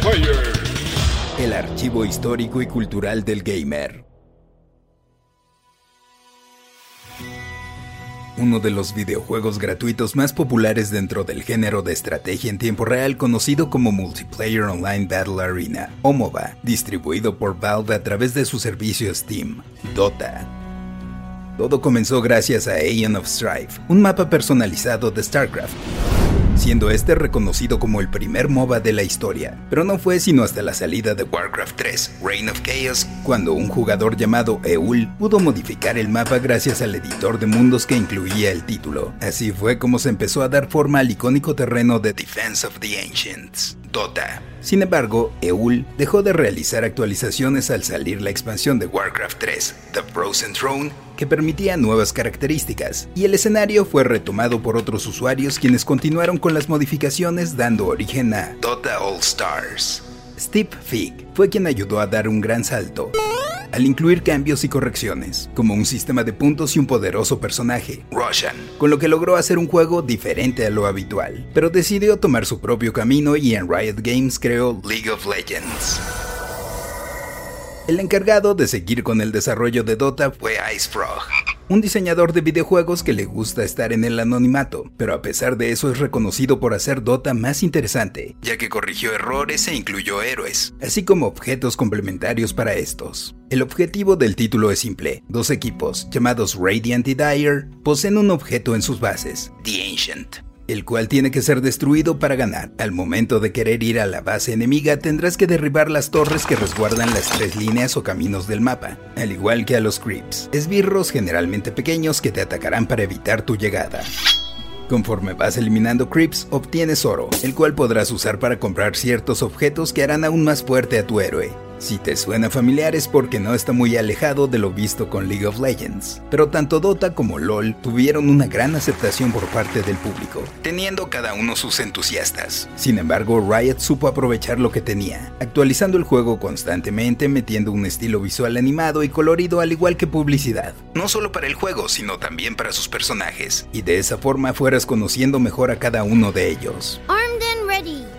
Player. El archivo histórico y cultural del gamer. Uno de los videojuegos gratuitos más populares dentro del género de estrategia en tiempo real conocido como Multiplayer Online Battle Arena, o MOBA, distribuido por Valve a través de su servicio Steam, Dota. Todo comenzó gracias a Aeon of Strife, un mapa personalizado de StarCraft, siendo este reconocido como el primer MOBA de la historia, pero no fue sino hasta la salida de Warcraft 3, Reign of Chaos, cuando un jugador llamado Eul pudo modificar el mapa gracias al editor de mundos que incluía el título. Así fue como se empezó a dar forma al icónico terreno de Defense of the Ancients, Dota. Sin embargo, Eul dejó de realizar actualizaciones al salir la expansión de Warcraft 3, The Frozen Throne, que permitía nuevas características, y el escenario fue retomado por otros usuarios quienes continuaron con las modificaciones dando origen a Dota All Stars. Steve Fig fue quien ayudó a dar un gran salto al incluir cambios y correcciones, como un sistema de puntos y un poderoso personaje, Roshan, con lo que logró hacer un juego diferente a lo habitual, pero decidió tomar su propio camino y en Riot Games creó League of Legends. El encargado de seguir con el desarrollo de Dota fue Ice Frog, un diseñador de videojuegos que le gusta estar en el anonimato, pero a pesar de eso es reconocido por hacer Dota más interesante, ya que corrigió errores e incluyó héroes, así como objetos complementarios para estos. El objetivo del título es simple, dos equipos, llamados Radiant y Dire, poseen un objeto en sus bases, The Ancient, el cual tiene que ser destruido para ganar. Al momento de querer ir a la base enemiga tendrás que derribar las torres que resguardan las tres líneas o caminos del mapa, al igual que a los creeps, esbirros generalmente pequeños que te atacarán para evitar tu llegada. Conforme vas eliminando creeps, obtienes oro, el cual podrás usar para comprar ciertos objetos que harán aún más fuerte a tu héroe. Si te suena familiar es porque no está muy alejado de lo visto con League of Legends, pero tanto Dota como LoL tuvieron una gran aceptación por parte del público, teniendo cada uno sus entusiastas. Sin embargo, Riot supo aprovechar lo que tenía, actualizando el juego constantemente, metiendo un estilo visual animado y colorido al igual que publicidad, no solo para el juego, sino también para sus personajes, y de esa forma fueras conociendo mejor a cada uno de ellos.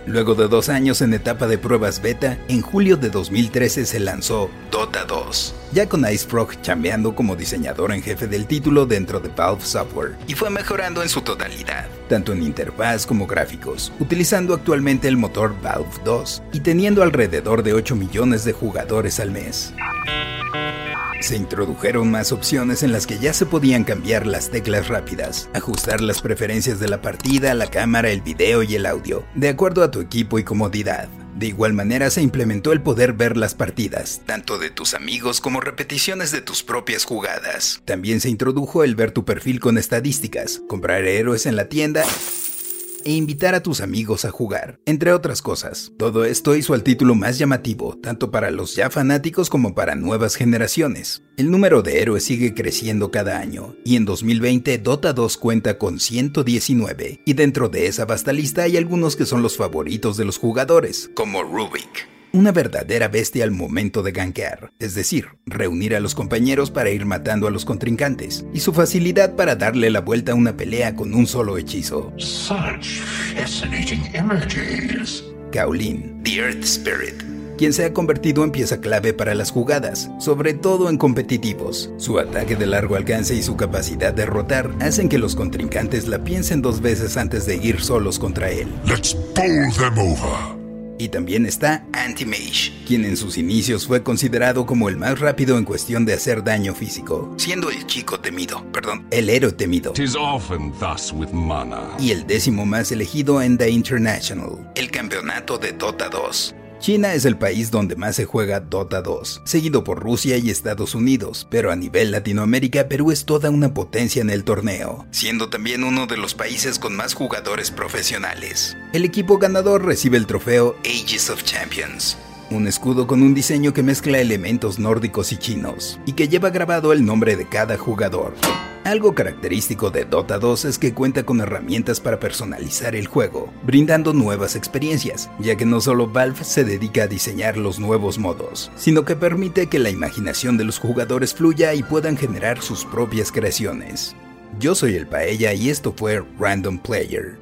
Luego de dos años en etapa de pruebas beta, en julio de 2013 se lanzó Dota 2, ya con Ice Frog chambeando como diseñador en jefe del título dentro de Valve Software, y fue mejorando en su totalidad, tanto en interfaz como gráficos, utilizando actualmente el motor Valve 2 y teniendo alrededor de 8 millones de jugadores al mes. Se introdujeron más opciones en las que ya se podían cambiar las teclas rápidas, ajustar las preferencias de la partida, la cámara, el video y el audio, de acuerdo a tu equipo y comodidad. De igual manera se implementó el poder ver las partidas, tanto de tus amigos como repeticiones de tus propias jugadas. También se introdujo el ver tu perfil con estadísticas, comprar héroes en la tienda e invitar a tus amigos a jugar, entre otras cosas. Todo esto hizo al título más llamativo, tanto para los ya fanáticos como para nuevas generaciones. El número de héroes sigue creciendo cada año, y en 2020 Dota 2 cuenta con 119, y dentro de esa vasta lista hay algunos que son los favoritos de los jugadores, como Rubik una verdadera bestia al momento de gankear, es decir, reunir a los compañeros para ir matando a los contrincantes, y su facilidad para darle la vuelta a una pelea con un solo hechizo. Such fascinating images. Kaolin, The Earth Spirit, quien se ha convertido en pieza clave para las jugadas, sobre todo en competitivos. Su ataque de largo alcance y su capacidad de rotar hacen que los contrincantes la piensen dos veces antes de ir solos contra él. Let's bowl them over. Y también está Anti-Mage, quien en sus inicios fue considerado como el más rápido en cuestión de hacer daño físico, siendo el chico temido, perdón, el héroe temido. Tis often thus with mana. Y el décimo más elegido en The International, el campeonato de Dota 2. China es el país donde más se juega Dota 2, seguido por Rusia y Estados Unidos, pero a nivel Latinoamérica Perú es toda una potencia en el torneo, siendo también uno de los países con más jugadores profesionales. El equipo ganador recibe el trofeo Ages of Champions, un escudo con un diseño que mezcla elementos nórdicos y chinos, y que lleva grabado el nombre de cada jugador. Algo característico de Dota 2 es que cuenta con herramientas para personalizar el juego, brindando nuevas experiencias, ya que no solo Valve se dedica a diseñar los nuevos modos, sino que permite que la imaginación de los jugadores fluya y puedan generar sus propias creaciones. Yo soy el Paella y esto fue Random Player.